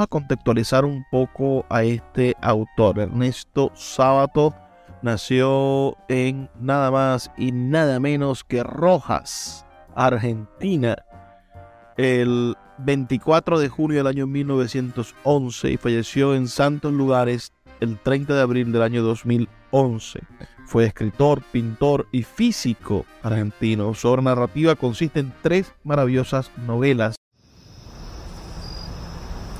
a contextualizar un poco a este autor. Ernesto Sábato nació en nada más y nada menos que Rojas, Argentina, el 24 de junio del año 1911 y falleció en Santos Lugares el 30 de abril del año 2011. Fue escritor, pintor y físico argentino. Su obra narrativa consiste en tres maravillosas novelas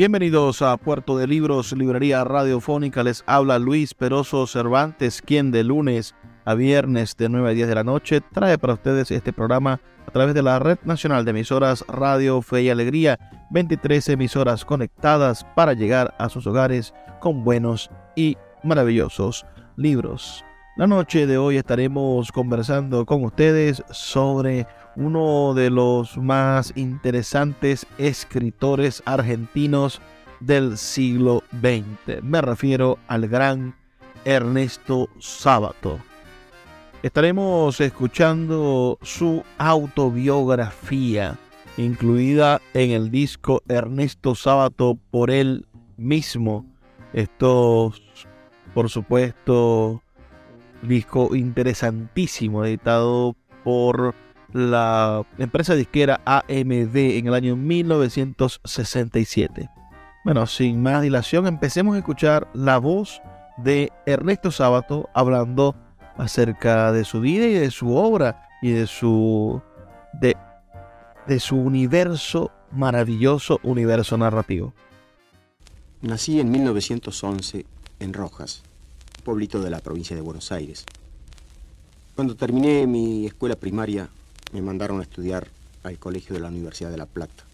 Bienvenidos a Puerto de Libros, Librería Radiofónica. Les habla Luis Peroso Cervantes, quien de lunes a viernes de 9 a 10 de la noche trae para ustedes este programa a través de la Red Nacional de Emisoras Radio Fe y Alegría, 23 emisoras conectadas para llegar a sus hogares con buenos y maravillosos libros. La noche de hoy estaremos conversando con ustedes sobre uno de los más interesantes escritores argentinos del siglo XX. Me refiero al gran Ernesto Sábato. Estaremos escuchando su autobiografía, incluida en el disco Ernesto Sábato por él mismo. Esto, por supuesto, disco interesantísimo, editado por la empresa disquera AMD en el año 1967. Bueno, sin más dilación, empecemos a escuchar la voz de Ernesto Sábato hablando acerca de su vida y de su obra y de su de, de su universo maravilloso universo narrativo. Nací en 1911 en Rojas, pueblito de la provincia de Buenos Aires. Cuando terminé mi escuela primaria me mandaron a estudiar al colegio de la Universidad de La Plata.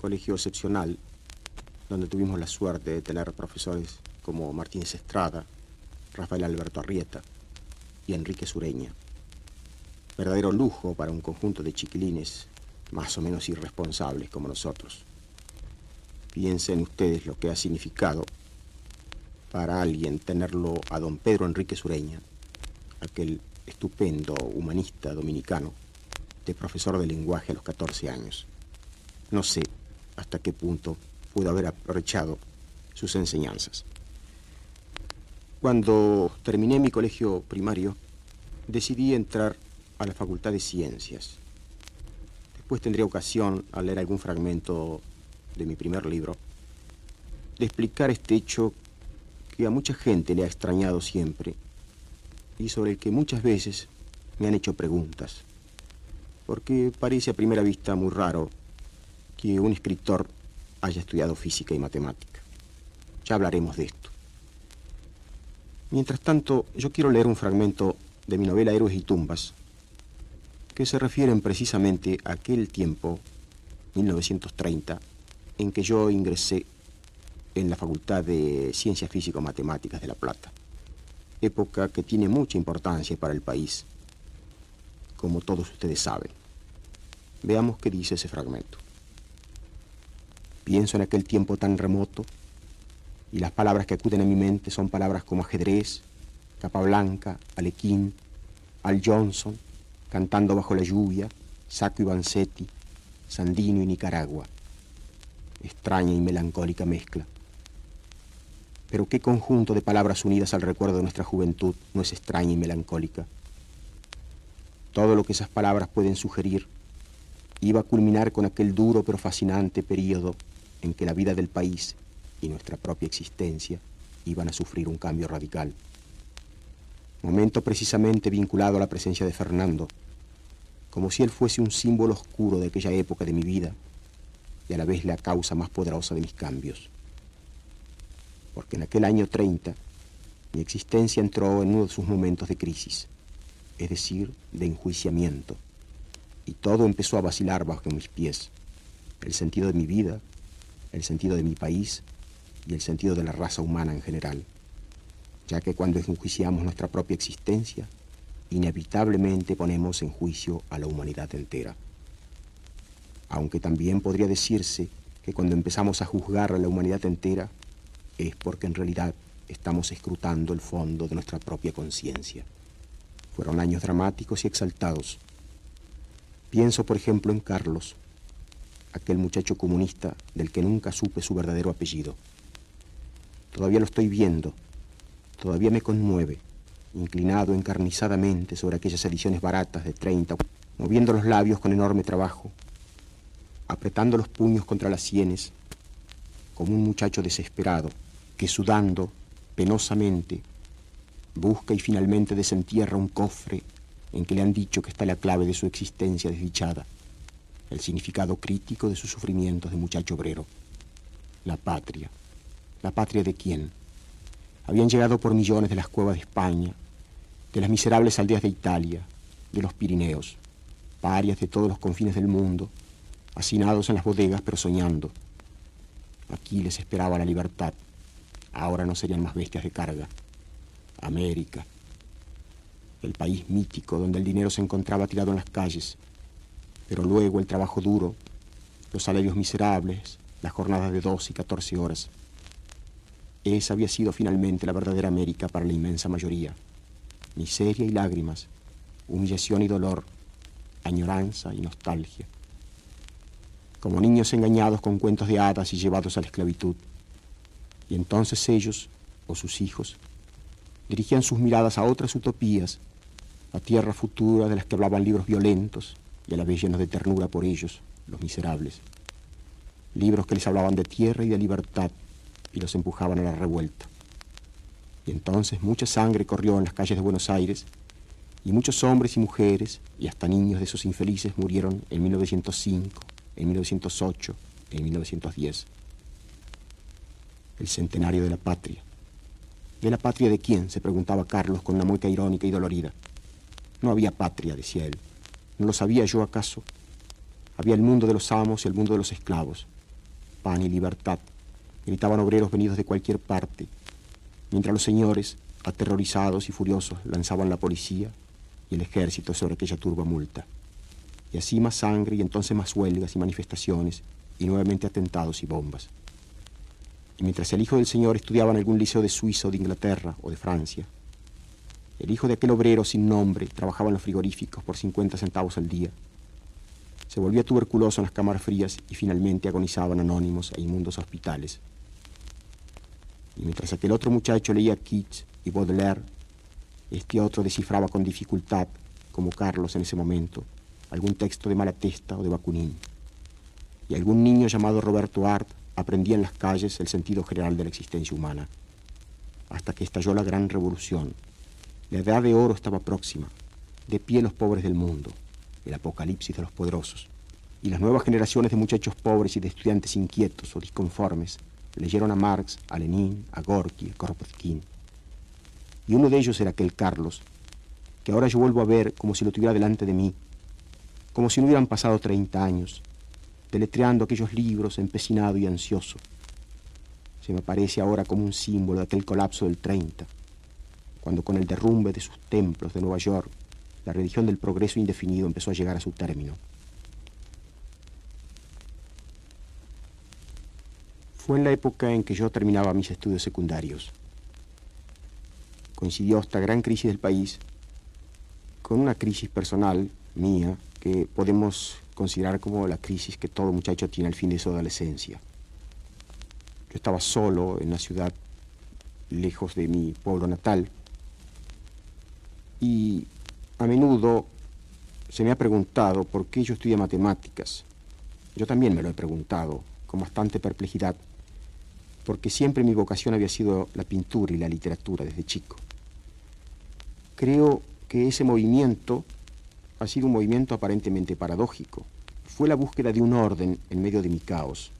Colegio excepcional, donde tuvimos la suerte de tener profesores como Martínez Estrada, Rafael Alberto Arrieta y Enrique Sureña. Verdadero lujo para un conjunto de chiquilines más o menos irresponsables como nosotros. Piensen ustedes lo que ha significado para alguien tenerlo a don Pedro Enrique Sureña, aquel estupendo humanista dominicano de profesor de lenguaje a los 14 años. No sé hasta qué punto pudo haber aprovechado sus enseñanzas. Cuando terminé mi colegio primario, decidí entrar a la Facultad de Ciencias. Después tendría ocasión, al leer algún fragmento de mi primer libro, de explicar este hecho que a mucha gente le ha extrañado siempre y sobre el que muchas veces me han hecho preguntas porque parece a primera vista muy raro que un escritor haya estudiado física y matemática. Ya hablaremos de esto. Mientras tanto, yo quiero leer un fragmento de mi novela Héroes y Tumbas, que se refieren precisamente a aquel tiempo, 1930, en que yo ingresé en la Facultad de Ciencias Físico-Matemáticas de La Plata, época que tiene mucha importancia para el país como todos ustedes saben. Veamos qué dice ese fragmento. Pienso en aquel tiempo tan remoto y las palabras que acuden a mi mente son palabras como ajedrez, capa blanca, alequín, Al Johnson, cantando bajo la lluvia, Sacco y Vanzetti, Sandino y Nicaragua. Extraña y melancólica mezcla. Pero qué conjunto de palabras unidas al recuerdo de nuestra juventud no es extraña y melancólica. Todo lo que esas palabras pueden sugerir iba a culminar con aquel duro pero fascinante periodo en que la vida del país y nuestra propia existencia iban a sufrir un cambio radical. Momento precisamente vinculado a la presencia de Fernando, como si él fuese un símbolo oscuro de aquella época de mi vida y a la vez la causa más poderosa de mis cambios porque en aquel año 30 mi existencia entró en uno de sus momentos de crisis, es decir, de enjuiciamiento, y todo empezó a vacilar bajo mis pies, el sentido de mi vida, el sentido de mi país y el sentido de la raza humana en general, ya que cuando enjuiciamos nuestra propia existencia, inevitablemente ponemos en juicio a la humanidad entera. Aunque también podría decirse que cuando empezamos a juzgar a la humanidad entera, es porque en realidad estamos escrutando el fondo de nuestra propia conciencia. Fueron años dramáticos y exaltados. Pienso, por ejemplo, en Carlos, aquel muchacho comunista del que nunca supe su verdadero apellido. Todavía lo estoy viendo, todavía me conmueve, inclinado encarnizadamente sobre aquellas ediciones baratas de 30, moviendo los labios con enorme trabajo, apretando los puños contra las sienes, como un muchacho desesperado que sudando penosamente busca y finalmente desentierra un cofre en que le han dicho que está la clave de su existencia desdichada, el significado crítico de sus sufrimientos de muchacho obrero. La patria. ¿La patria de quién? Habían llegado por millones de las cuevas de España, de las miserables aldeas de Italia, de los Pirineos, parias de todos los confines del mundo, hacinados en las bodegas pero soñando. Aquí les esperaba la libertad, Ahora no serían más bestias de carga. América, el país mítico donde el dinero se encontraba tirado en las calles, pero luego el trabajo duro, los salarios miserables, las jornadas de 12 y 14 horas. Esa había sido finalmente la verdadera América para la inmensa mayoría. Miseria y lágrimas, humillación y dolor, añoranza y nostalgia. Como niños engañados con cuentos de hadas y llevados a la esclavitud. Y entonces ellos, o sus hijos, dirigían sus miradas a otras utopías, a tierra futura de las que hablaban libros violentos y a la vez llenos de ternura por ellos, los miserables. Libros que les hablaban de tierra y de libertad y los empujaban a la revuelta. Y entonces mucha sangre corrió en las calles de Buenos Aires y muchos hombres y mujeres y hasta niños de esos infelices murieron en 1905, en 1908, en 1910 el centenario de la patria. ¿De la patria de quién? se preguntaba Carlos con una mueca irónica y dolorida. No había patria, decía él. ¿No lo sabía yo acaso? Había el mundo de los amos y el mundo de los esclavos. Pan y libertad. Gritaban obreros venidos de cualquier parte, mientras los señores, aterrorizados y furiosos, lanzaban la policía y el ejército sobre aquella turba multa. Y así más sangre y entonces más huelgas y manifestaciones y nuevamente atentados y bombas. Y mientras el hijo del señor estudiaba en algún liceo de Suiza o de Inglaterra o de Francia, el hijo de aquel obrero sin nombre trabajaba en los frigoríficos por 50 centavos al día. Se volvía tuberculoso en las cámaras frías y finalmente agonizaban anónimos e inmundos hospitales. Y mientras aquel otro muchacho leía Keats y Baudelaire, este otro descifraba con dificultad, como Carlos en ese momento, algún texto de Malatesta o de Bakunin. Y algún niño llamado Roberto Art aprendía en las calles el sentido general de la existencia humana, hasta que estalló la gran revolución. La edad de oro estaba próxima, de pie los pobres del mundo, el apocalipsis de los poderosos, y las nuevas generaciones de muchachos pobres y de estudiantes inquietos o disconformes leyeron a Marx, a Lenin, a Gorky, a Kropotkin. Y uno de ellos era aquel Carlos, que ahora yo vuelvo a ver como si lo tuviera delante de mí, como si no hubieran pasado 30 años, deletreando aquellos libros, empecinado y ansioso. Se me aparece ahora como un símbolo de aquel colapso del 30, cuando con el derrumbe de sus templos de Nueva York, la religión del progreso indefinido empezó a llegar a su término. Fue en la época en que yo terminaba mis estudios secundarios. Coincidió esta gran crisis del país con una crisis personal mía que podemos considerar como la crisis que todo muchacho tiene al fin de su adolescencia. Yo estaba solo en la ciudad, lejos de mi pueblo natal, y a menudo se me ha preguntado por qué yo estudié matemáticas. Yo también me lo he preguntado, con bastante perplejidad, porque siempre mi vocación había sido la pintura y la literatura desde chico. Creo que ese movimiento ha sido un movimiento aparentemente paradójico. Fue la búsqueda de un orden en medio de mi caos.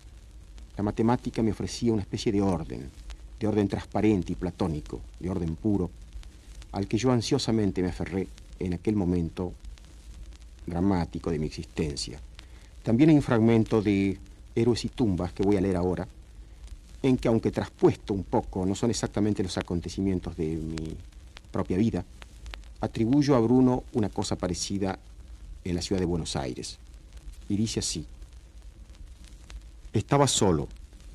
La matemática me ofrecía una especie de orden, de orden transparente y platónico, de orden puro, al que yo ansiosamente me aferré en aquel momento dramático de mi existencia. También hay un fragmento de Héroes y Tumbas que voy a leer ahora, en que aunque traspuesto un poco, no son exactamente los acontecimientos de mi propia vida, atribuyo a Bruno una cosa parecida en la ciudad de Buenos Aires. Y dice así, estaba solo,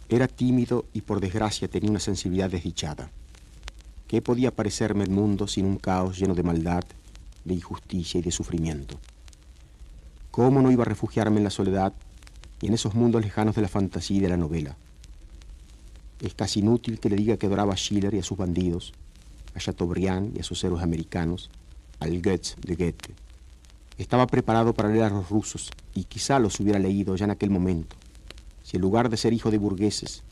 era tímido y por desgracia tenía una sensibilidad desdichada. ¿Qué podía parecerme el mundo sin un caos lleno de maldad, de injusticia y de sufrimiento? ¿Cómo no iba a refugiarme en la soledad y en esos mundos lejanos de la fantasía y de la novela? Es casi inútil que le diga que adoraba a Schiller y a sus bandidos, a Chateaubriand y a sus héroes americanos, al Goethe de Goethe. Estaba preparado para leer a los rusos y quizá los hubiera leído ya en aquel momento, si en lugar de ser hijo de burgueses,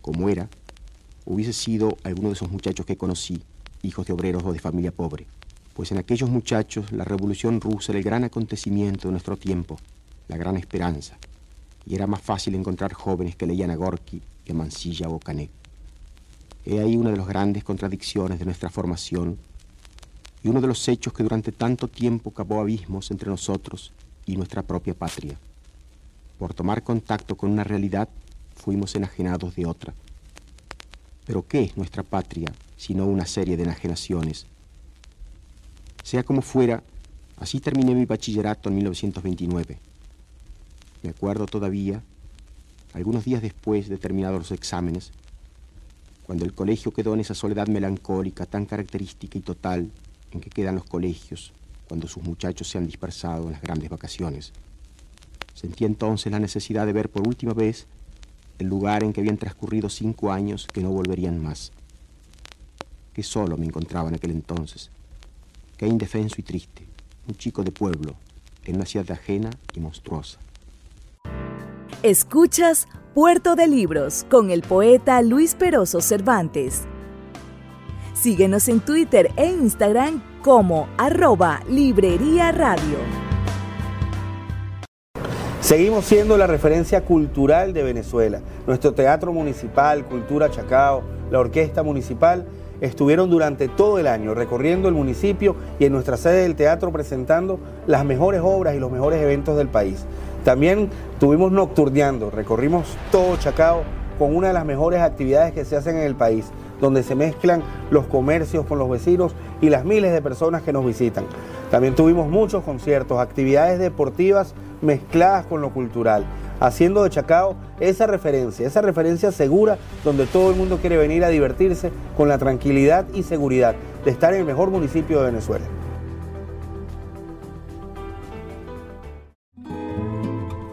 como era, hubiese sido alguno de esos muchachos que conocí, hijos de obreros o de familia pobre. Pues en aquellos muchachos la revolución rusa era el gran acontecimiento de nuestro tiempo, la gran esperanza, y era más fácil encontrar jóvenes que leían a Gorky que a Mansilla o Canet. He ahí una de las grandes contradicciones de nuestra formación y uno de los hechos que durante tanto tiempo cavó abismos entre nosotros y nuestra propia patria. Por tomar contacto con una realidad, fuimos enajenados de otra. Pero ¿qué es nuestra patria sino una serie de enajenaciones? Sea como fuera, así terminé mi bachillerato en 1929. Me acuerdo todavía, algunos días después de terminados los exámenes, cuando el colegio quedó en esa soledad melancólica tan característica y total en que quedan los colegios cuando sus muchachos se han dispersado en las grandes vacaciones. Sentí entonces la necesidad de ver por última vez el lugar en que habían transcurrido cinco años que no volverían más. Qué solo me encontraba en aquel entonces, qué indefenso y triste, un chico de pueblo, en una ciudad ajena y monstruosa. Escuchas Puerto de Libros con el poeta Luis Peroso Cervantes. Síguenos en Twitter e Instagram como arroba Librería Radio. Seguimos siendo la referencia cultural de Venezuela. Nuestro teatro municipal, Cultura Chacao, la orquesta municipal estuvieron durante todo el año recorriendo el municipio y en nuestra sede del teatro presentando las mejores obras y los mejores eventos del país. También tuvimos nocturneando, recorrimos todo Chacao con una de las mejores actividades que se hacen en el país, donde se mezclan los comercios con los vecinos y las miles de personas que nos visitan. También tuvimos muchos conciertos, actividades deportivas mezcladas con lo cultural, haciendo de Chacao esa referencia, esa referencia segura donde todo el mundo quiere venir a divertirse con la tranquilidad y seguridad de estar en el mejor municipio de Venezuela.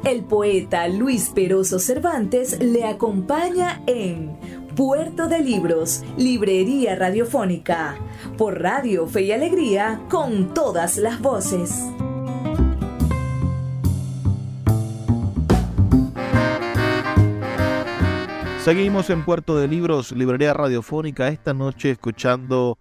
El poeta Luis Peroso Cervantes le acompaña en Puerto de Libros, Librería Radiofónica, por Radio Fe y Alegría, con todas las voces. Seguimos en Puerto de Libros, Librería Radiofónica, esta noche escuchando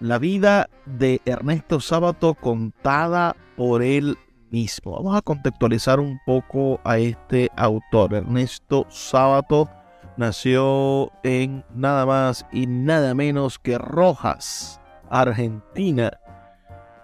la vida de Ernesto Sábato contada por él mismo. Vamos a contextualizar un poco a este autor. Ernesto Sábato nació en nada más y nada menos que Rojas, Argentina,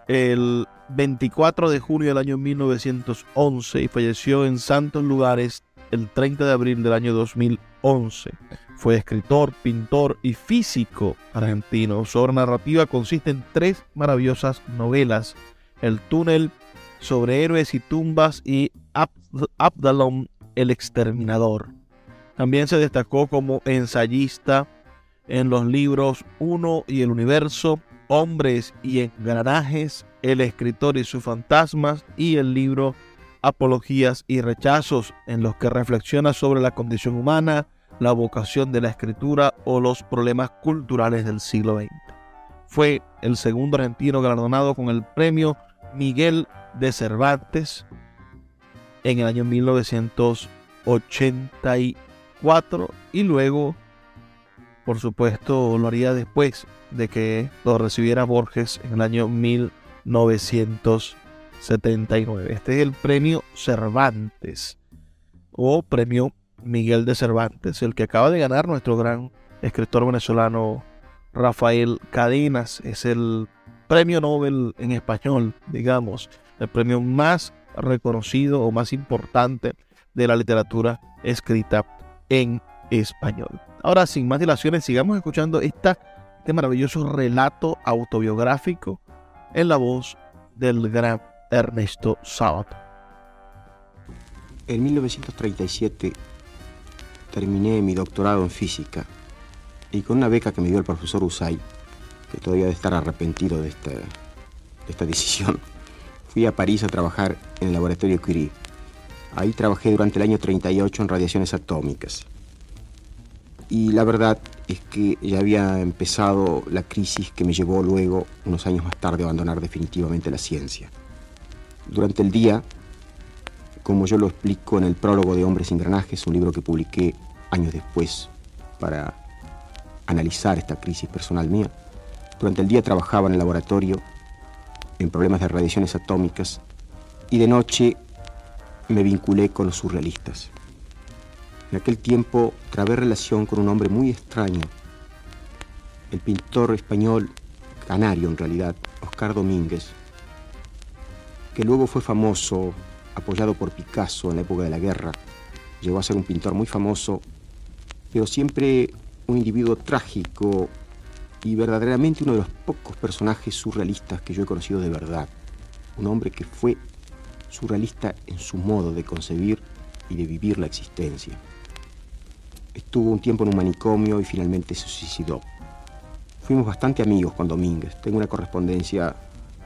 el 24 de junio del año 1911 y falleció en Santos Lugares el 30 de abril del año 2011. Fue escritor, pintor y físico argentino. Su obra narrativa consiste en tres maravillosas novelas: El túnel sobre héroes y tumbas y Abdalom el exterminador. También se destacó como ensayista en los libros Uno y el Universo, Hombres y engranajes, El escritor y sus fantasmas y el libro Apologías y rechazos, en los que reflexiona sobre la condición humana, la vocación de la escritura o los problemas culturales del siglo XX. Fue el segundo argentino galardonado con el premio Miguel de Cervantes en el año 1984 y luego, por supuesto, lo haría después de que lo recibiera Borges en el año 1979. Este es el premio Cervantes o premio Miguel de Cervantes, el que acaba de ganar nuestro gran escritor venezolano Rafael Cadenas. Es el premio Nobel en español, digamos, el premio más reconocido o más importante de la literatura escrita en español. Ahora, sin más dilaciones, sigamos escuchando este maravilloso relato autobiográfico en la voz del gran Ernesto Sábato. En 1937 terminé mi doctorado en física y con una beca que me dio el profesor Usay, que todavía debe estar arrepentido de esta decisión, fui a París a trabajar en el laboratorio Curie. Ahí trabajé durante el año 38 en radiaciones atómicas. Y la verdad es que ya había empezado la crisis que me llevó luego, unos años más tarde, a abandonar definitivamente la ciencia. Durante el día, como yo lo explico en el prólogo de Hombres sin Engranajes, un libro que publiqué años después para analizar esta crisis personal mía, durante el día trabajaba en el laboratorio en problemas de radiaciones atómicas y de noche me vinculé con los surrealistas. En aquel tiempo trabé relación con un hombre muy extraño, el pintor español canario en realidad, Oscar Domínguez, que luego fue famoso, apoyado por Picasso en la época de la guerra. Llegó a ser un pintor muy famoso, pero siempre un individuo trágico y verdaderamente uno de los pocos personajes surrealistas que yo he conocido de verdad. Un hombre que fue surrealista en su modo de concebir y de vivir la existencia. Estuvo un tiempo en un manicomio y finalmente se suicidó. Fuimos bastante amigos con Domínguez. Tengo una correspondencia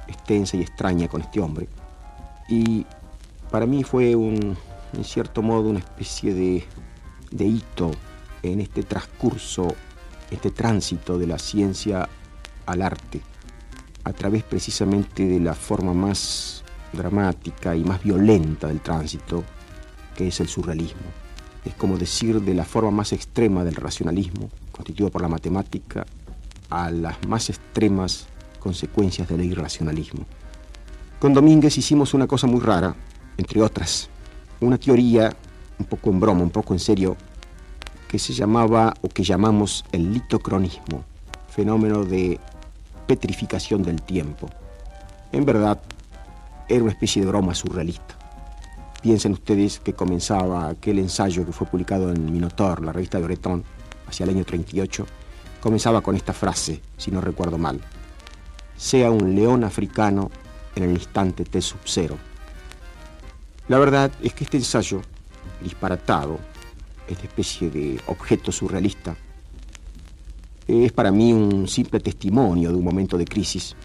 extensa y extraña con este hombre. Y para mí fue un, en cierto modo una especie de, de hito en este transcurso este tránsito de la ciencia al arte, a través precisamente de la forma más dramática y más violenta del tránsito, que es el surrealismo. Es como decir de la forma más extrema del racionalismo, constituido por la matemática, a las más extremas consecuencias del irracionalismo. Con Domínguez hicimos una cosa muy rara, entre otras, una teoría, un poco en broma, un poco en serio, que se llamaba o que llamamos el litocronismo, fenómeno de petrificación del tiempo. En verdad, era una especie de broma surrealista. Piensen ustedes que comenzaba aquel ensayo que fue publicado en Minotaur, la revista de Breton, hacia el año 38, comenzaba con esta frase, si no recuerdo mal. Sea un león africano en el instante T sub cero. La verdad es que este ensayo, disparatado, esta especie de objeto surrealista, es para mí un simple testimonio de un momento de crisis.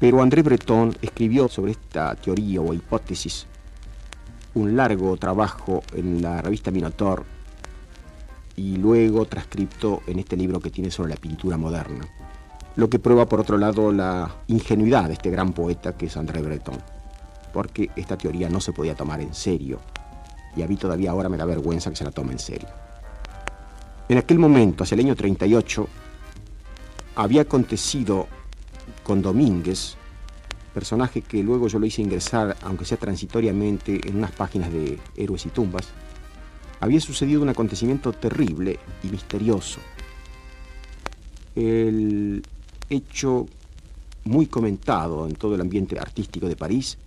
Pero André Breton escribió sobre esta teoría o hipótesis un largo trabajo en la revista Minotaur y luego transcripto en este libro que tiene sobre la pintura moderna. Lo que prueba, por otro lado, la ingenuidad de este gran poeta que es André Breton, porque esta teoría no se podía tomar en serio y a mí todavía ahora me da vergüenza que se la tome en serio. En aquel momento, hacia el año 38, había acontecido con Domínguez, personaje que luego yo lo hice ingresar, aunque sea transitoriamente, en unas páginas de Héroes y Tumbas, había sucedido un acontecimiento terrible y misterioso. El hecho muy comentado en todo el ambiente artístico de París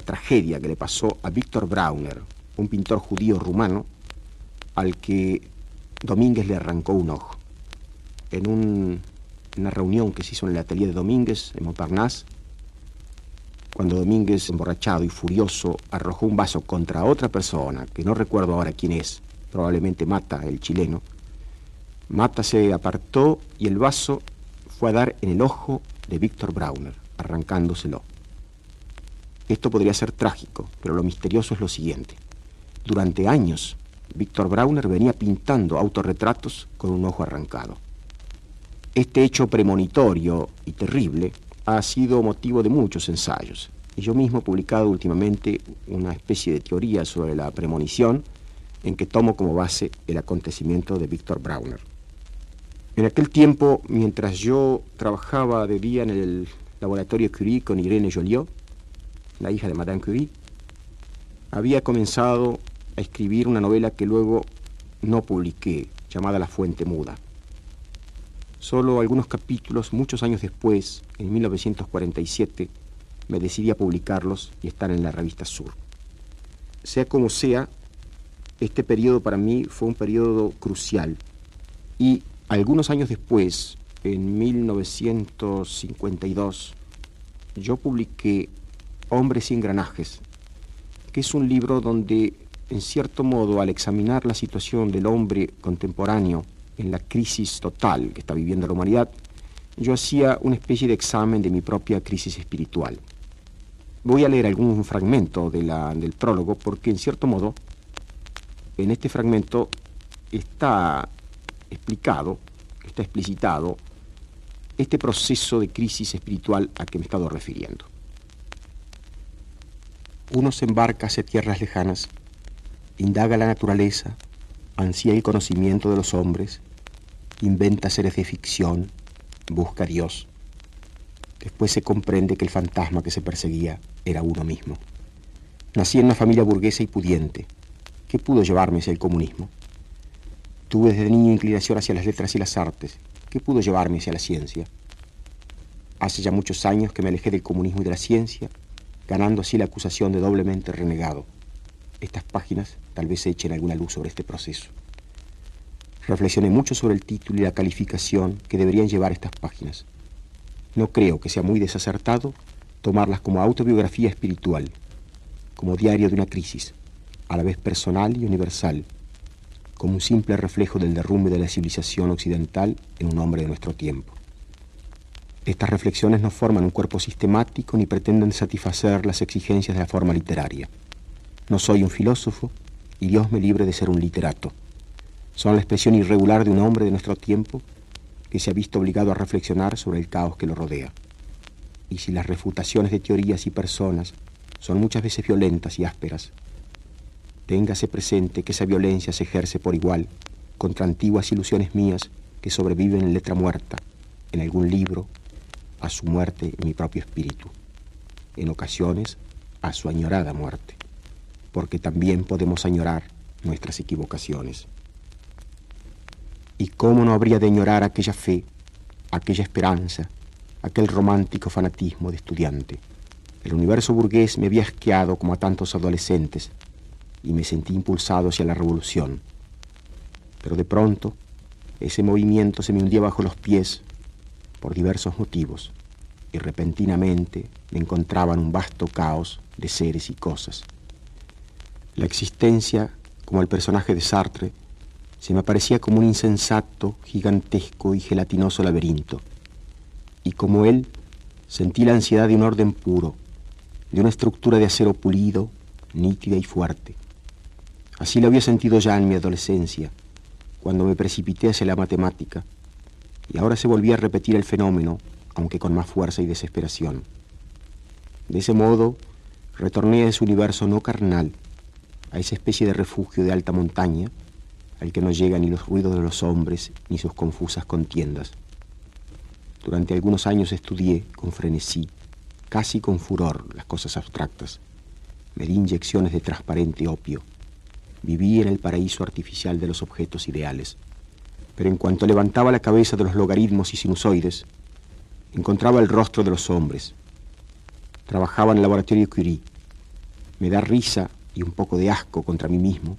la tragedia que le pasó a Víctor Brauner, un pintor judío rumano, al que Domínguez le arrancó un ojo. En una reunión que se hizo en el atelier de Domínguez, en Montparnasse, cuando Domínguez, emborrachado y furioso, arrojó un vaso contra otra persona, que no recuerdo ahora quién es, probablemente Mata, el chileno, Mata se apartó y el vaso fue a dar en el ojo de Víctor Brauner, arrancándoselo. Esto podría ser trágico, pero lo misterioso es lo siguiente. Durante años, Víctor Brauner venía pintando autorretratos con un ojo arrancado. Este hecho premonitorio y terrible ha sido motivo de muchos ensayos. Y yo mismo he publicado últimamente una especie de teoría sobre la premonición en que tomo como base el acontecimiento de Víctor Brauner. En aquel tiempo, mientras yo trabajaba de día en el laboratorio Curie con Irene Joliot, la hija de Madame Curie, había comenzado a escribir una novela que luego no publiqué, llamada La Fuente Muda. Solo algunos capítulos, muchos años después, en 1947, me decidí a publicarlos y están en la revista Sur. Sea como sea, este periodo para mí fue un periodo crucial y algunos años después, en 1952, yo publiqué Hombres y Engranajes, que es un libro donde, en cierto modo, al examinar la situación del hombre contemporáneo en la crisis total que está viviendo la humanidad, yo hacía una especie de examen de mi propia crisis espiritual. Voy a leer algún fragmento del prólogo porque, en cierto modo, en este fragmento está explicado, está explicitado este proceso de crisis espiritual a que me he estado refiriendo. Uno se embarca hacia tierras lejanas, indaga la naturaleza, ansía el conocimiento de los hombres, inventa seres de ficción, busca a Dios. Después se comprende que el fantasma que se perseguía era uno mismo. Nací en una familia burguesa y pudiente. ¿Qué pudo llevarme hacia el comunismo? Tuve desde niño inclinación hacia las letras y las artes. ¿Qué pudo llevarme hacia la ciencia? Hace ya muchos años que me alejé del comunismo y de la ciencia, ganando así la acusación de doblemente renegado. Estas páginas tal vez echen alguna luz sobre este proceso. Reflexioné mucho sobre el título y la calificación que deberían llevar estas páginas. No creo que sea muy desacertado tomarlas como autobiografía espiritual, como diario de una crisis, a la vez personal y universal, como un simple reflejo del derrumbe de la civilización occidental en un hombre de nuestro tiempo. Estas reflexiones no forman un cuerpo sistemático ni pretenden satisfacer las exigencias de la forma literaria. No soy un filósofo y Dios me libre de ser un literato. Son la expresión irregular de un hombre de nuestro tiempo que se ha visto obligado a reflexionar sobre el caos que lo rodea. Y si las refutaciones de teorías y personas son muchas veces violentas y ásperas, Téngase presente que esa violencia se ejerce por igual contra antiguas ilusiones mías que sobreviven en letra muerta, en algún libro, a su muerte mi propio espíritu, en ocasiones a su añorada muerte, porque también podemos añorar nuestras equivocaciones. ¿Y cómo no habría de añorar aquella fe, aquella esperanza, aquel romántico fanatismo de estudiante? El universo burgués me había esquiado como a tantos adolescentes y me sentí impulsado hacia la revolución. Pero de pronto, ese movimiento se me hundía bajo los pies por diversos motivos y repentinamente me encontraba en un vasto caos de seres y cosas. La existencia, como el personaje de Sartre, se me aparecía como un insensato, gigantesco y gelatinoso laberinto. Y como él, sentí la ansiedad de un orden puro, de una estructura de acero pulido, nítida y fuerte. Así lo había sentido ya en mi adolescencia, cuando me precipité hacia la matemática, y ahora se volvía a repetir el fenómeno, aunque con más fuerza y desesperación. De ese modo, retorné a ese universo no carnal, a esa especie de refugio de alta montaña, al que no llegan ni los ruidos de los hombres ni sus confusas contiendas. Durante algunos años estudié con frenesí, casi con furor, las cosas abstractas. Me di inyecciones de transparente opio Vivía en el paraíso artificial de los objetos ideales. Pero en cuanto levantaba la cabeza de los logaritmos y sinusoides, encontraba el rostro de los hombres. Trabajaba en el laboratorio Curie. Me da risa y un poco de asco contra mí mismo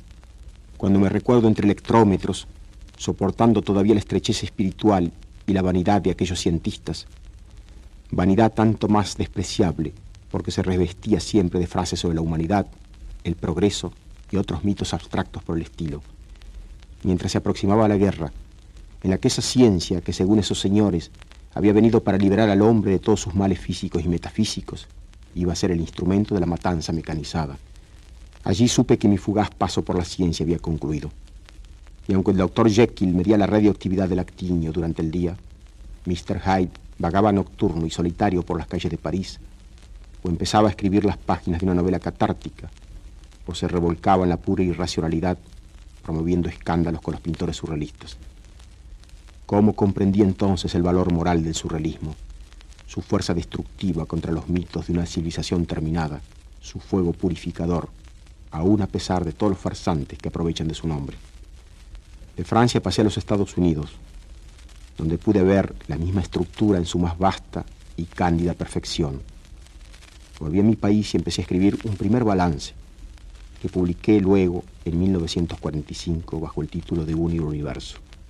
cuando me recuerdo entre electrómetros, soportando todavía la estrechez espiritual y la vanidad de aquellos cientistas. Vanidad tanto más despreciable porque se revestía siempre de frases sobre la humanidad, el progreso y otros mitos abstractos por el estilo, mientras se aproximaba la guerra, en la que esa ciencia que según esos señores había venido para liberar al hombre de todos sus males físicos y metafísicos. Iba a ser el instrumento de la matanza mecanizada. Allí supe que mi fugaz paso por la ciencia había concluido. Y aunque el doctor Jekyll medía la radioactividad del actinio durante el día, Mr. Hyde vagaba nocturno y solitario por las calles de París, o empezaba a escribir las páginas de una novela catártica, o se revolcaba en la pura irracionalidad, promoviendo escándalos con los pintores surrealistas. ¿Cómo comprendí entonces el valor moral del surrealismo? Su fuerza destructiva contra los mitos de una civilización terminada, su fuego purificador, aún a pesar de todos los farsantes que aprovechan de su nombre. De Francia pasé a los Estados Unidos, donde pude ver la misma estructura en su más vasta y cándida perfección. Volví a mi país y empecé a escribir un primer balance, que publiqué luego en 1945 bajo el título de Un Universo.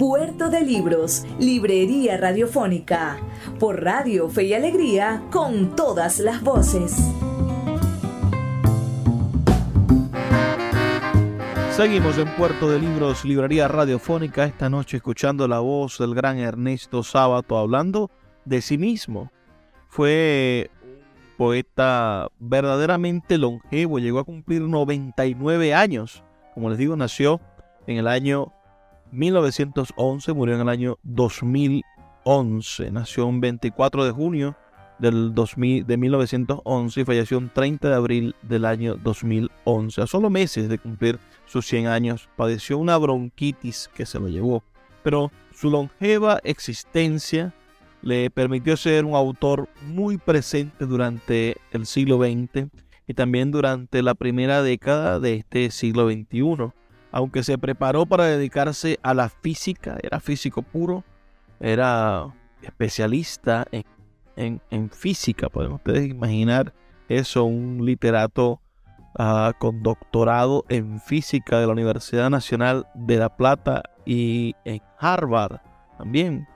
Puerto de Libros, Librería Radiofónica, por Radio Fe y Alegría, con todas las voces. Seguimos en Puerto de Libros, Librería Radiofónica, esta noche escuchando la voz del gran Ernesto Sábato hablando de sí mismo. Fue poeta verdaderamente longevo, llegó a cumplir 99 años. Como les digo, nació en el año 1911, murió en el año 2011. Nació un 24 de junio del 2000, de 1911 y falleció un 30 de abril del año 2011. A solo meses de cumplir sus 100 años, padeció una bronquitis que se lo llevó. Pero su longeva existencia le permitió ser un autor muy presente durante el siglo XX y también durante la primera década de este siglo XXI. Aunque se preparó para dedicarse a la física, era físico puro, era especialista en en, física. Pueden ustedes imaginar eso, un literato ah, con doctorado en física de la Universidad Nacional de La Plata y en Harvard también.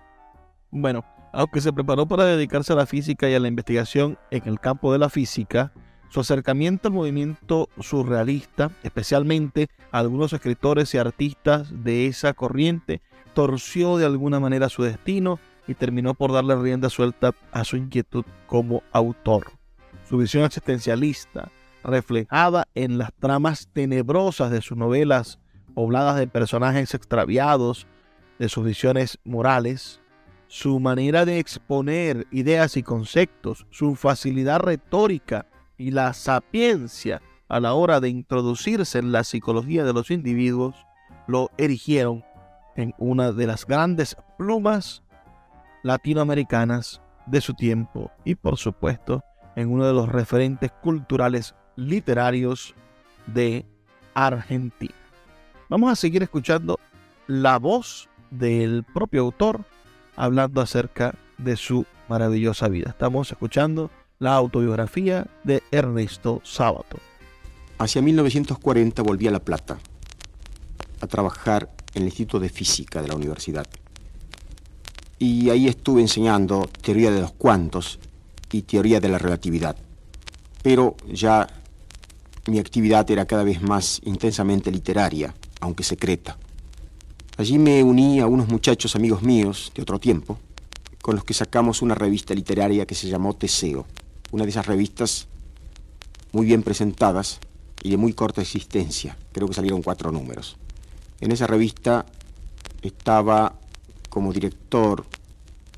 Bueno, aunque se preparó para dedicarse a la física y a la investigación en el campo de la física, su acercamiento al movimiento surrealista, especialmente a algunos escritores y artistas de esa corriente, torció de alguna manera su destino y terminó por darle rienda suelta a su inquietud como autor. Su visión existencialista, reflejada en las tramas tenebrosas de sus novelas, pobladas de personajes extraviados, de sus visiones morales, su manera de exponer ideas y conceptos, su facilidad retórica y la sapiencia a la hora de introducirse en la psicología de los individuos, lo erigieron en una de las grandes plumas latinoamericanas de su tiempo y por supuesto en uno de los referentes culturales literarios de Argentina. Vamos a seguir escuchando la voz del propio autor hablando acerca de su maravillosa vida. Estamos escuchando la autobiografía de Ernesto Sábato. Hacia 1940 volví a La Plata a trabajar en el Instituto de Física de la universidad y ahí estuve enseñando teoría de los cuantos y teoría de la relatividad. Pero ya mi actividad era cada vez más intensamente literaria, aunque secreta. Allí me uní a unos muchachos amigos míos de otro tiempo, con los que sacamos una revista literaria que se llamó Teseo, una de esas revistas muy bien presentadas, y de muy corta existencia. Creo que salieron cuatro números. En esa revista estaba como director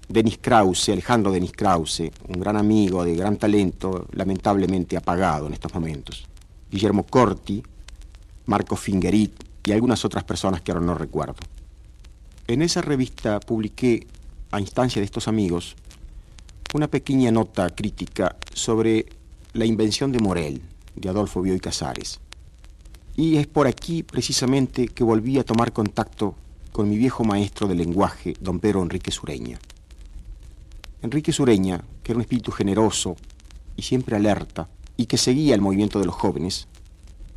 Denis Krause, Alejandro Denis Krause, un gran amigo de gran talento, lamentablemente apagado en estos momentos. Guillermo Corti, Marco Fingerit y algunas otras personas que ahora no recuerdo. En esa revista publiqué, a instancia de estos amigos, una pequeña nota crítica sobre la invención de Morel, de Adolfo Bioy Casares. Y es por aquí precisamente que volví a tomar contacto con mi viejo maestro de lenguaje, don Pedro Enrique Sureña. Enrique Sureña, que era un espíritu generoso y siempre alerta, y que seguía el movimiento de los jóvenes,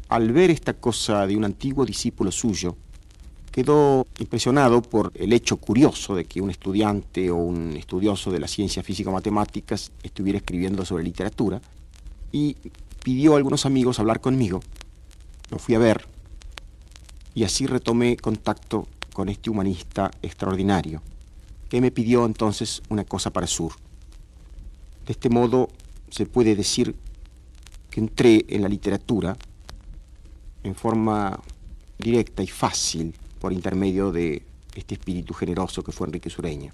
al ver esta cosa de un antiguo discípulo suyo, quedó impresionado por el hecho curioso de que un estudiante o un estudioso de las ciencias físico-matemáticas estuviera escribiendo sobre literatura y pidió a algunos amigos hablar conmigo. Lo fui a ver y así retomé contacto con este humanista extraordinario, que me pidió entonces una cosa para Sur. De este modo se puede decir que entré en la literatura en forma directa y fácil por intermedio de este espíritu generoso que fue Enrique Sureña.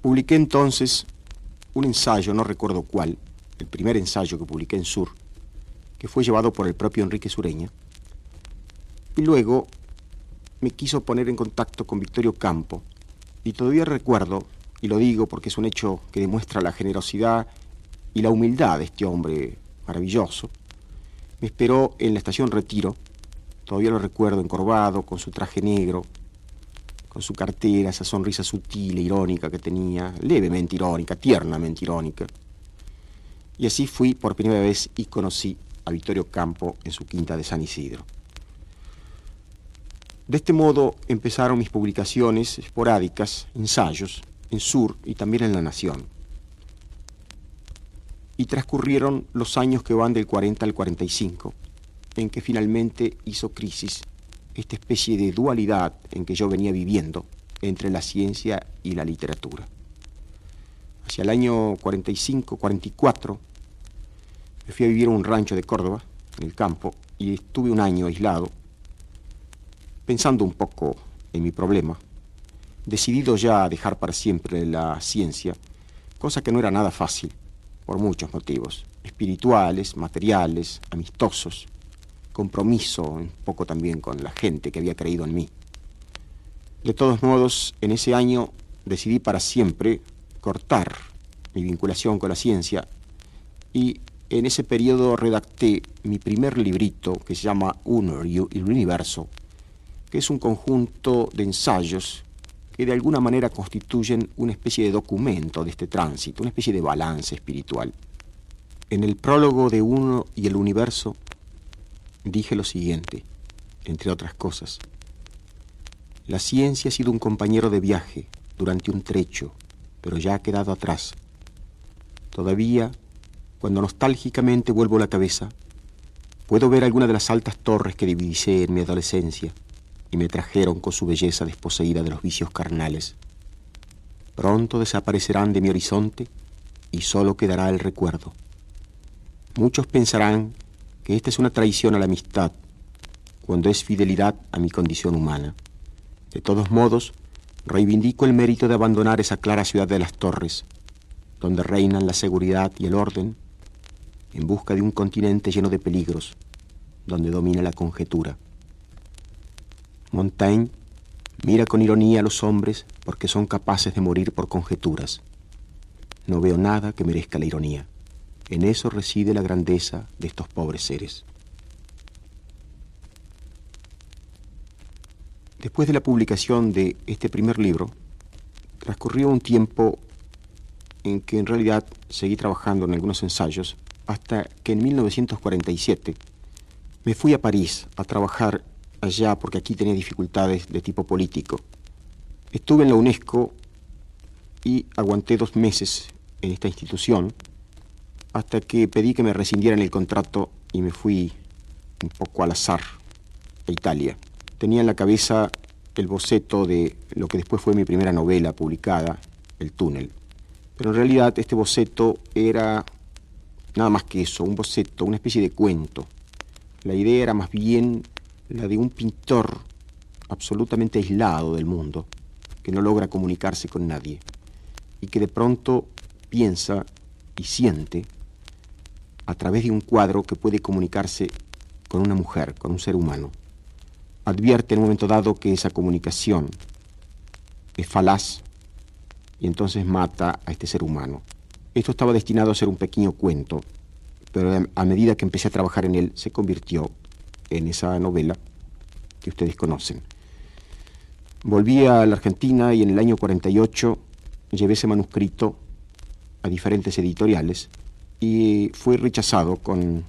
Publiqué entonces un ensayo, no recuerdo cuál, el primer ensayo que publiqué en Sur, que fue llevado por el propio Enrique Sureña, y luego me quiso poner en contacto con Victorio Campo, y todavía recuerdo, y lo digo porque es un hecho que demuestra la generosidad y la humildad de este hombre maravilloso, me esperó en la estación Retiro, todavía lo recuerdo encorvado, con su traje negro, con su cartera, esa sonrisa sutil e irónica que tenía, levemente irónica, tiernamente irónica. Y así fui por primera vez y conocí a Victorio Campo en su quinta de San Isidro. De este modo empezaron mis publicaciones esporádicas, ensayos, en Sur y también en La Nación. Y transcurrieron los años que van del 40 al 45, en que finalmente hizo crisis esta especie de dualidad en que yo venía viviendo entre la ciencia y la literatura. Hacia el año 45-44 me fui a vivir a un rancho de Córdoba, en el campo, y estuve un año aislado, pensando un poco en mi problema, decidido ya a dejar para siempre la ciencia, cosa que no era nada fácil, por muchos motivos, espirituales, materiales, amistosos, compromiso un poco también con la gente que había creído en mí. De todos modos, en ese año decidí para siempre cortar mi vinculación con la ciencia y en ese periodo redacté mi primer librito que se llama Uno y el Universo, que es un conjunto de ensayos que de alguna manera constituyen una especie de documento de este tránsito, una especie de balance espiritual. En el prólogo de Uno y el Universo dije lo siguiente, entre otras cosas. La ciencia ha sido un compañero de viaje durante un trecho, pero ya ha quedado atrás. Todavía cuando nostálgicamente vuelvo la cabeza, puedo ver alguna de las altas torres que divisé en mi adolescencia y me trajeron con su belleza desposeída de los vicios carnales. Pronto desaparecerán de mi horizonte y solo quedará el recuerdo. Muchos pensarán que esta es una traición a la amistad, cuando es fidelidad a mi condición humana. De todos modos, reivindico el mérito de abandonar esa clara ciudad de las torres, donde reinan la seguridad y el orden, en busca de un continente lleno de peligros, donde domina la conjetura. Montaigne mira con ironía a los hombres porque son capaces de morir por conjeturas. No veo nada que merezca la ironía. En eso reside la grandeza de estos pobres seres. Después de la publicación de este primer libro, transcurrió un tiempo en que en realidad seguí trabajando en algunos ensayos hasta que en 1947 me fui a París a trabajar allá porque aquí tenía dificultades de tipo político. Estuve en la UNESCO y aguanté dos meses en esta institución hasta que pedí que me rescindieran el contrato y me fui un poco al azar a Italia. Tenía en la cabeza el boceto de lo que después fue mi primera novela publicada, El túnel. Pero en realidad este boceto era Nada más que eso, un boceto, una especie de cuento, La idea era más bien la de un pintor absolutamente aislado del mundo, que no logra comunicarse con nadie y que de pronto piensa y siente a través de un cuadro que puede comunicarse con una mujer, con un ser humano. Advierte en un momento dado que esa comunicación es falaz y entonces mata a este ser humano. Esto estaba destinado a ser un pequeño cuento, pero a medida que empecé a trabajar en él se convirtió en esa novela que ustedes conocen. Volví a la Argentina y en el año 48 llevé ese manuscrito a diferentes editoriales y fue rechazado con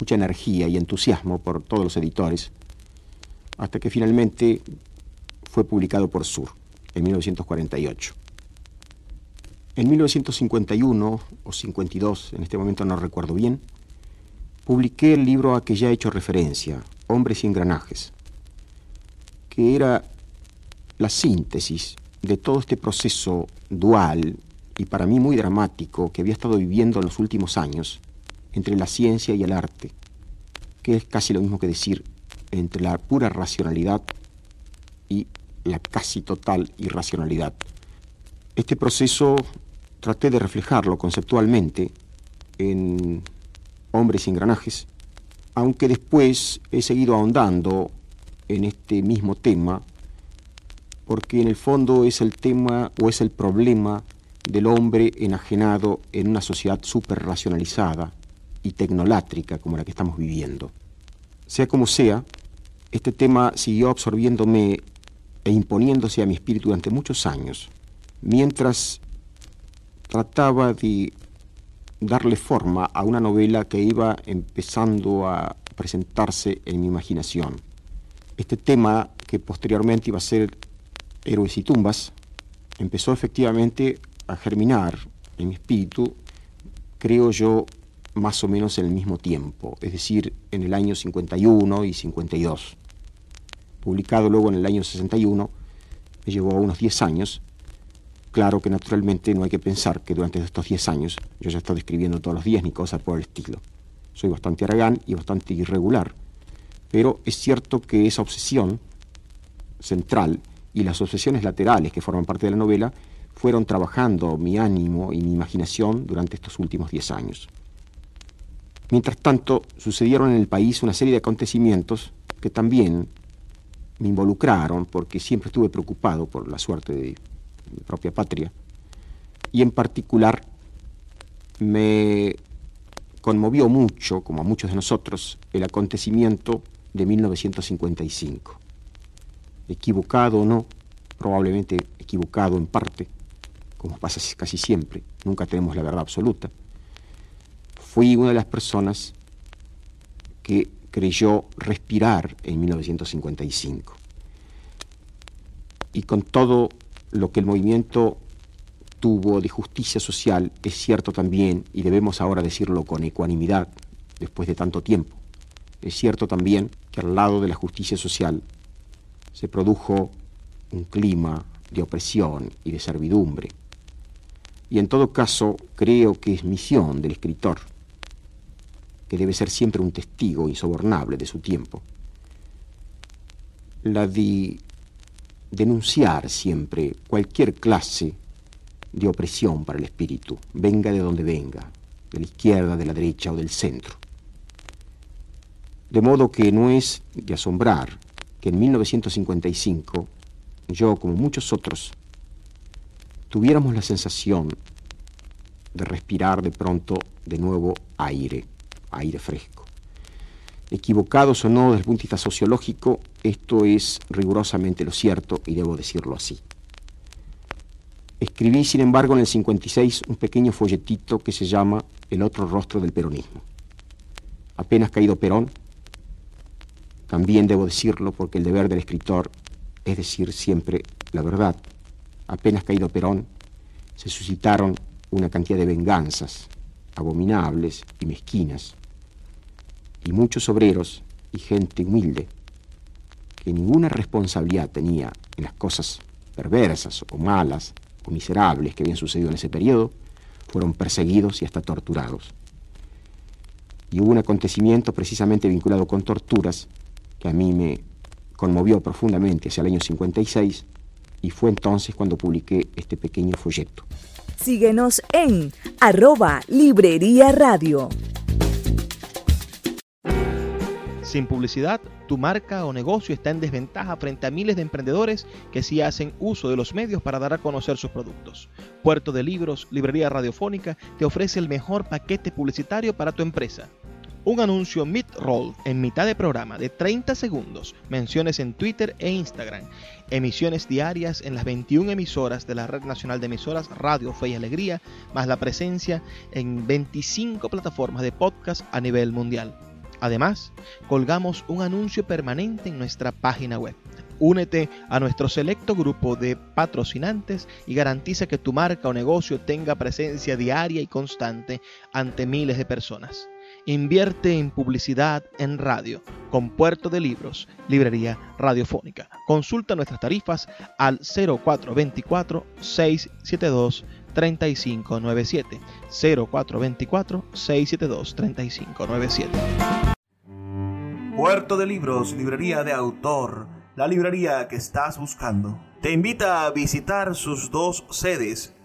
mucha energía y entusiasmo por todos los editores, hasta que finalmente fue publicado por Sur en 1948. En 1951 o 52, en este momento no recuerdo bien, publiqué el libro a que ya he hecho referencia, Hombres y Engranajes, que era la síntesis de todo este proceso dual y para mí muy dramático que había estado viviendo en los últimos años entre la ciencia y el arte, que es casi lo mismo que decir entre la pura racionalidad y la casi total irracionalidad. Este proceso traté de reflejarlo conceptualmente en Hombres y Engranajes, aunque después he seguido ahondando en este mismo tema porque en el fondo es el tema o es el problema del hombre enajenado en una sociedad súper racionalizada y tecnolátrica como la que estamos viviendo. Sea como sea, este tema siguió absorbiéndome e imponiéndose a mi espíritu durante muchos años, mientras trataba de darle forma a una novela que iba empezando a presentarse en mi imaginación. Este tema, que posteriormente iba a ser Héroes y Tumbas, empezó efectivamente a germinar en mi espíritu, creo yo, más o menos en el mismo tiempo, es decir, en el año 51 y 52. Publicado luego en el año 61, me llevó unos 10 años. Claro que naturalmente no hay que pensar que durante estos 10 años yo ya estoy escribiendo todos los días ni cosas por el estilo. Soy bastante aragán y bastante irregular, pero es cierto que esa obsesión central y las obsesiones laterales que forman parte de la novela fueron trabajando mi ánimo y mi imaginación durante estos últimos diez años. Mientras tanto, sucedieron en el país una serie de acontecimientos que también me involucraron porque siempre estuve preocupado por la suerte de mi propia patria. Y en particular me conmovió mucho, como a muchos de nosotros, el acontecimiento de 1955 equivocado o no, probablemente equivocado en parte, como pasa casi siempre, nunca tenemos la verdad absoluta, fui una de las personas que creyó respirar en 1955. Y con todo lo que el movimiento tuvo de justicia social, es cierto también, y debemos ahora decirlo con ecuanimidad, después de tanto tiempo, es cierto también que al lado de la justicia social se produjo un clima de opresión y de servidumbre. Y en todo caso, creo que es misión del escritor, que debe ser siempre un testigo insobornable de su tiempo, la de denunciar siempre cualquier clase de opresión para el espíritu, venga de donde venga, de la izquierda, de la derecha o del centro. De modo que no es de asombrar que en 1955 yo, como muchos otros, tuviéramos la sensación de respirar de pronto de nuevo aire, aire fresco. Equivocados o no desde el punto de vista sociológico, esto es rigurosamente lo cierto y debo decirlo así. Escribí, sin embargo, en el 56 un pequeño folletito que se llama El otro rostro del peronismo. Apenas caído Perón, también debo decirlo porque el deber del escritor es decir siempre la verdad. Apenas caído Perón, se suscitaron una cantidad de venganzas abominables y mezquinas, y muchos obreros y gente humilde que ninguna responsabilidad tenía en las cosas perversas o malas o miserables que habían sucedido en ese periodo, fueron perseguidos y hasta torturados. Y hubo un acontecimiento precisamente vinculado con torturas que a mí me conmovió profundamente hacia el año 56 y fue entonces cuando publiqué este pequeño folleto. Síguenos en arroba Librería Radio. Sin publicidad, tu marca o negocio está en desventaja frente a miles de emprendedores que sí hacen uso de los medios para dar a conocer sus productos. Puerto de Libros, Librería Radiofónica, te ofrece el mejor paquete publicitario para tu empresa. Un anuncio mid-roll en mitad de programa de 30 segundos, menciones en Twitter e Instagram, emisiones diarias en las 21 emisoras de la Red Nacional de Emisoras Radio Fe y Alegría, más la presencia en 25 plataformas de podcast a nivel mundial. Además, colgamos un anuncio permanente en nuestra página web. Únete a nuestro selecto grupo de patrocinantes y garantiza que tu marca o negocio tenga presencia diaria y constante ante miles de personas. Invierte en publicidad en radio con Puerto de Libros, Librería Radiofónica. Consulta nuestras tarifas al 0424 672 3597 0424 672 3597 Puerto de Libros, librería de autor, la librería que estás buscando. Te invita a visitar sus dos sedes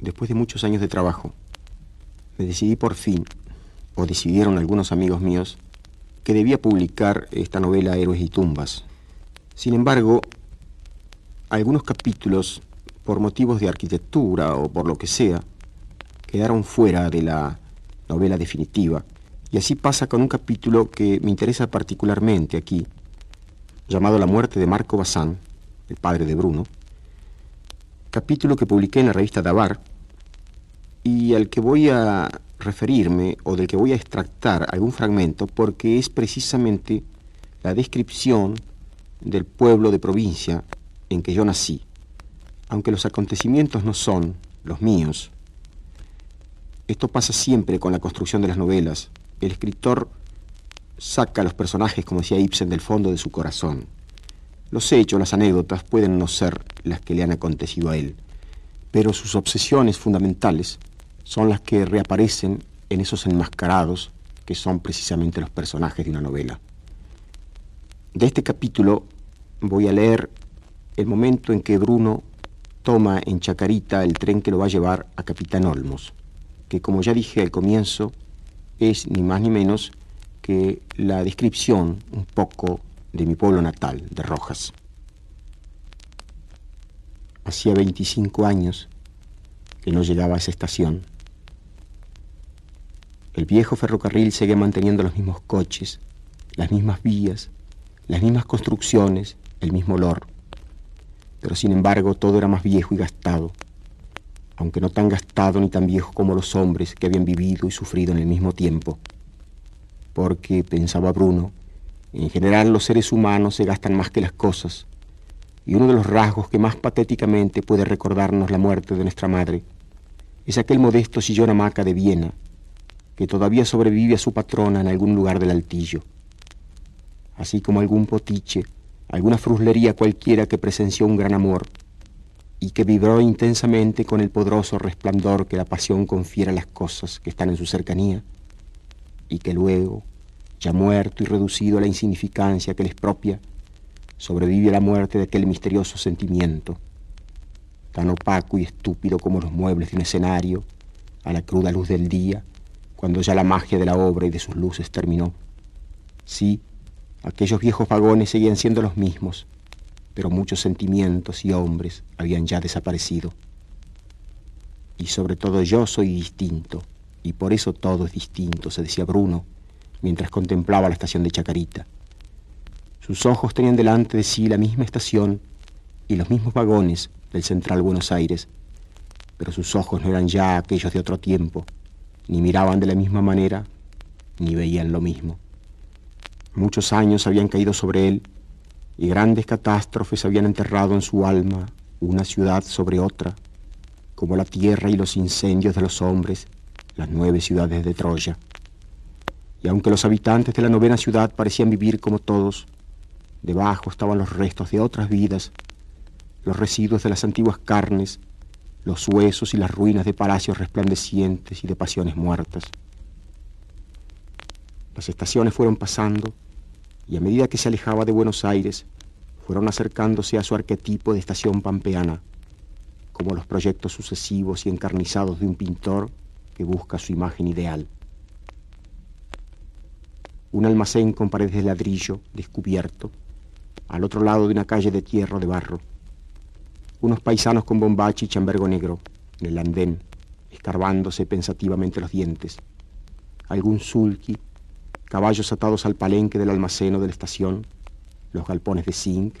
después de muchos años de trabajo, me decidí por fin, o decidieron algunos amigos míos, que debía publicar esta novela Héroes y Tumbas. Sin embargo, algunos capítulos, por motivos de arquitectura o por lo que sea, quedaron fuera de la novela definitiva. Y así pasa con un capítulo que me interesa particularmente aquí, llamado La muerte de Marco Bazán, el padre de Bruno, capítulo que publiqué en la revista Davar y al que voy a referirme o del que voy a extractar algún fragmento porque es precisamente la descripción del pueblo de provincia en que yo nací. Aunque los acontecimientos no son los míos, esto pasa siempre con la construcción de las novelas. El escritor saca a los personajes, como decía Ibsen, del fondo de su corazón. Los hechos, las anécdotas pueden no ser las que le han acontecido a él, pero sus obsesiones fundamentales son las que reaparecen en esos enmascarados que son precisamente los personajes de una novela. De este capítulo voy a leer el momento en que Bruno toma en Chacarita el tren que lo va a llevar a Capitán Olmos que como ya dije al comienzo, es ni más ni menos que la descripción un poco de mi pueblo natal, de Rojas. Hacía 25 años que no llegaba a esa estación. El viejo ferrocarril seguía manteniendo los mismos coches, las mismas vías, las mismas construcciones, el mismo olor. Pero sin embargo todo era más viejo y gastado aunque no tan gastado ni tan viejo como los hombres que habían vivido y sufrido en el mismo tiempo. Porque, pensaba Bruno, en general los seres humanos se gastan más que las cosas, y uno de los rasgos que más patéticamente puede recordarnos la muerte de nuestra madre es aquel modesto sillón hamaca de Viena, que todavía sobrevive a su patrona en algún lugar del altillo, así como algún potiche, alguna fruslería cualquiera que presenció un gran amor, y que vibró intensamente con el poderoso resplandor que la pasión confiere a las cosas que están en su cercanía, y que luego, ya muerto y reducido a la insignificancia que les propia, sobrevive a la muerte de aquel misterioso sentimiento, tan opaco y estúpido como los muebles de un escenario, a la cruda luz del día, cuando ya la magia de la obra y de sus luces terminó. Sí, Aquellos viejos vagones seguían siendo los mismos, pero muchos sentimientos y hombres habían ya desaparecido. Y sobre todo yo soy distinto, y por eso todo es distinto, se decía Bruno, mientras contemplaba la estación de Chacarita. Sus ojos tenían delante de sí la misma estación y los mismos vagones del Central Buenos Aires, pero sus ojos no eran ya aquellos de otro tiempo, ni miraban de la misma manera, ni veían lo mismo. Muchos años habían caído sobre él y grandes catástrofes habían enterrado en su alma una ciudad sobre otra, como la tierra y los incendios de los hombres, las nueve ciudades de Troya. Y aunque los habitantes de la novena ciudad parecían vivir como todos, debajo estaban los restos de otras vidas, los residuos de las antiguas carnes, los huesos y las ruinas de palacios resplandecientes y de pasiones muertas. Las estaciones fueron pasando y a medida que se alejaba de Buenos Aires, fueron acercándose a su arquetipo de estación pampeana, como los proyectos sucesivos y encarnizados de un pintor que busca su imagen ideal. Un almacén con paredes de ladrillo descubierto, al otro lado de una calle de tierra de barro. Unos paisanos con bombache y chambergo negro en el andén, escarbándose pensativamente los dientes. Algún sulky caballos atados al palenque del almaceno de la estación, los galpones de zinc,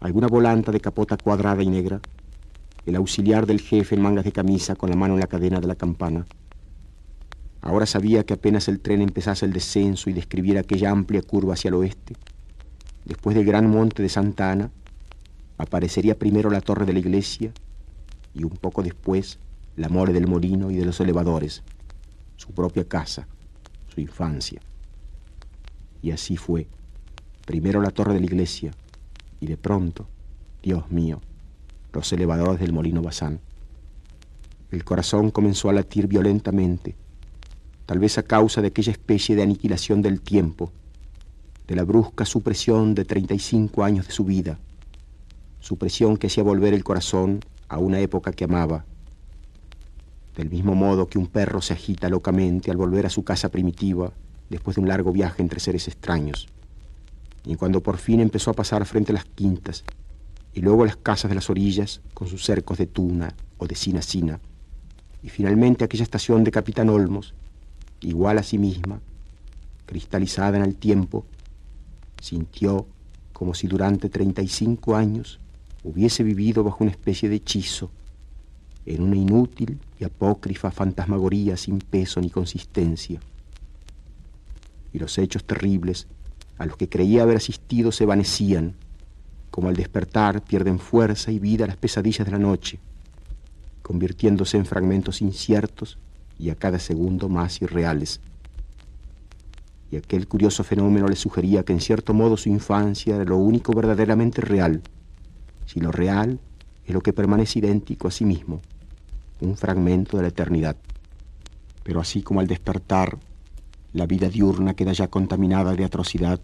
alguna volanta de capota cuadrada y negra, el auxiliar del jefe en mangas de camisa con la mano en la cadena de la campana. Ahora sabía que apenas el tren empezase el descenso y describiera aquella amplia curva hacia el oeste, después del gran monte de Santa Ana, aparecería primero la torre de la iglesia y un poco después la mole del molino y de los elevadores, su propia casa, su infancia. Y así fue. Primero la torre de la iglesia y de pronto, Dios mío, los elevadores del molino Bazán. El corazón comenzó a latir violentamente, tal vez a causa de aquella especie de aniquilación del tiempo, de la brusca supresión de 35 años de su vida, supresión que hacía volver el corazón a una época que amaba del mismo modo que un perro se agita locamente al volver a su casa primitiva después de un largo viaje entre seres extraños. Y cuando por fin empezó a pasar frente a las quintas y luego a las casas de las orillas con sus cercos de tuna o de sina y finalmente aquella estación de Capitán Olmos, igual a sí misma, cristalizada en el tiempo, sintió como si durante 35 años hubiese vivido bajo una especie de hechizo en una inútil y apócrifa fantasmagoría sin peso ni consistencia. Y los hechos terribles a los que creía haber asistido se evanecían, como al despertar pierden fuerza y vida las pesadillas de la noche, convirtiéndose en fragmentos inciertos y a cada segundo más irreales. Y aquel curioso fenómeno le sugería que en cierto modo su infancia era lo único verdaderamente real, si lo real es lo que permanece idéntico a sí mismo un fragmento de la eternidad. Pero así como al despertar, la vida diurna queda ya contaminada de atrocidad,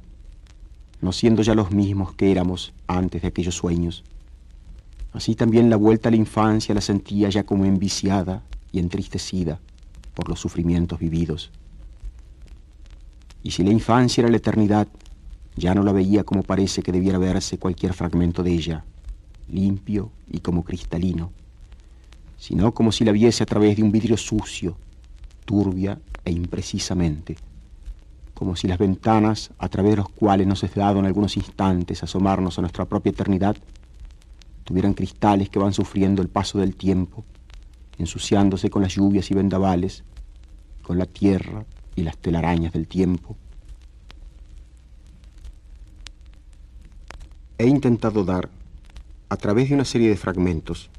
no siendo ya los mismos que éramos antes de aquellos sueños. Así también la vuelta a la infancia la sentía ya como enviciada y entristecida por los sufrimientos vividos. Y si la infancia era la eternidad, ya no la veía como parece que debiera verse cualquier fragmento de ella, limpio y como cristalino, sino como si la viese a través de un vidrio sucio, turbia e imprecisamente, como si las ventanas a través de los cuales nos es dado en algunos instantes asomarnos a nuestra propia eternidad, tuvieran cristales que van sufriendo el paso del tiempo, ensuciándose con las lluvias y vendavales, con la tierra y las telarañas del tiempo. He intentado dar, a través de una serie de fragmentos,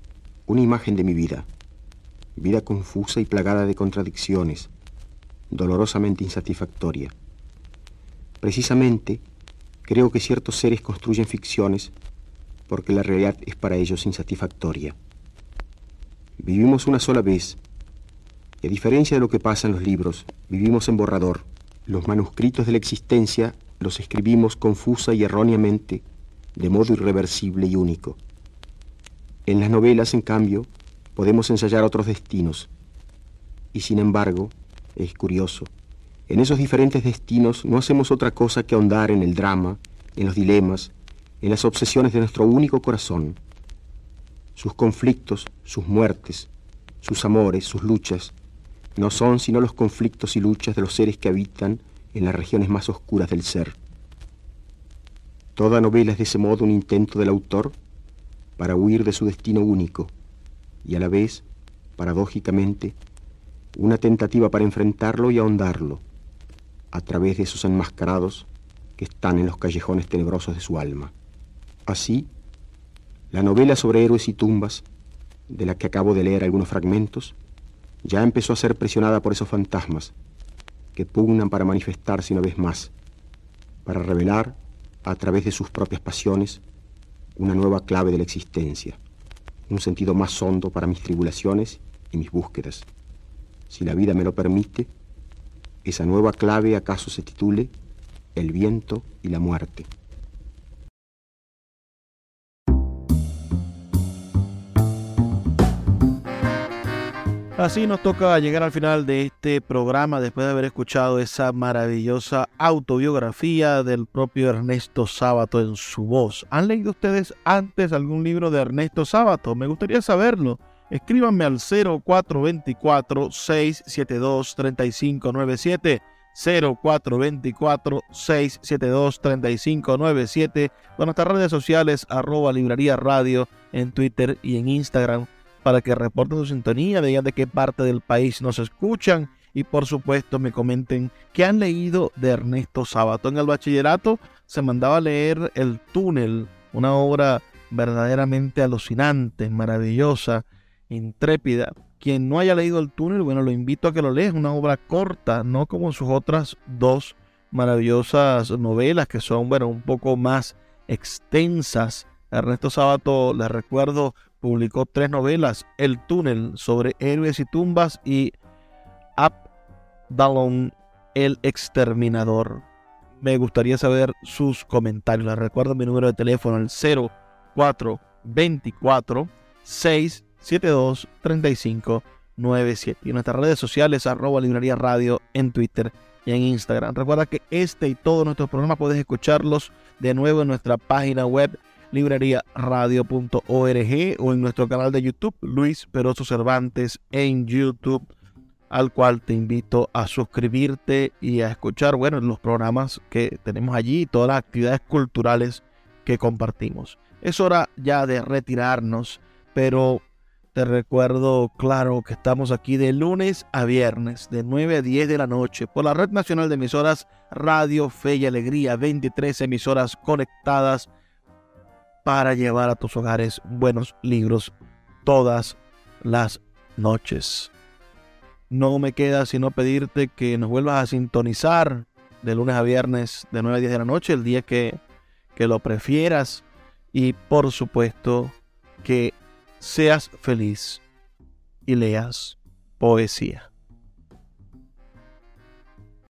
una imagen de mi vida, vida confusa y plagada de contradicciones, dolorosamente insatisfactoria. Precisamente, creo que ciertos seres construyen ficciones porque la realidad es para ellos insatisfactoria. Vivimos una sola vez, y a diferencia de lo que pasa en los libros, vivimos en borrador. Los manuscritos de la existencia los escribimos confusa y erróneamente, de modo irreversible y único. En las novelas, en cambio, podemos ensayar otros destinos. Y sin embargo, es curioso, En esos diferentes destinos no hacemos otra cosa que ahondar en el drama, en los dilemas, en las obsesiones de nuestro único corazón. Sus conflictos, sus muertes, sus amores, sus luchas, no son sino los conflictos y luchas de los seres que habitan en las regiones más oscuras del ser. Toda novela es de ese modo un intento del autor para huir de su destino único y a la vez, paradójicamente, una tentativa para enfrentarlo y ahondarlo a través de esos enmascarados que están en los callejones tenebrosos de su alma. Así, la novela sobre héroes y tumbas, de la que acabo de leer algunos fragmentos, ya empezó a ser presionada por esos fantasmas que pugnan para manifestarse una vez más, para revelar, a través de sus propias pasiones, una nueva clave de la existencia, un sentido más hondo para mis tribulaciones y mis búsquedas. Si la vida me lo permite, esa nueva clave acaso se titule El viento y la muerte. Así nos toca llegar al final de este programa después de haber escuchado esa maravillosa autobiografía del propio Ernesto Sábato en su voz. ¿Han leído ustedes antes algún libro de Ernesto Sábato? Me gustaría saberlo. Escríbanme al 0424-672-3597. 0424-672-3597. Con nuestras redes sociales, arroba librería radio en Twitter y en Instagram para que reporten su sintonía, digan de qué parte del país nos escuchan y por supuesto me comenten qué han leído de Ernesto Sábato. En el bachillerato se mandaba a leer El túnel, una obra verdaderamente alucinante, maravillosa, intrépida. Quien no haya leído El túnel, bueno, lo invito a que lo lea, una obra corta, no como sus otras dos maravillosas novelas que son, bueno, un poco más extensas. Ernesto Sábato, les recuerdo, publicó tres novelas, El túnel sobre héroes y tumbas y Abdalon el exterminador. Me gustaría saber sus comentarios. Les recuerdo mi número de teléfono, el 0424 672 3597 y nuestras redes sociales arroba librería radio en Twitter y en Instagram. Recuerda que este y todos nuestros programas puedes escucharlos de nuevo en nuestra página web libreriaradio.org o en nuestro canal de YouTube, Luis Peroso Cervantes en YouTube, al cual te invito a suscribirte y a escuchar, bueno, los programas que tenemos allí y todas las actividades culturales que compartimos. Es hora ya de retirarnos, pero te recuerdo, claro, que estamos aquí de lunes a viernes, de 9 a 10 de la noche, por la Red Nacional de Emisoras Radio Fe y Alegría, 23 emisoras conectadas para llevar a tus hogares buenos libros todas las noches. No me queda sino pedirte que nos vuelvas a sintonizar de lunes a viernes de 9 a 10 de la noche, el día que, que lo prefieras. Y por supuesto que seas feliz y leas poesía.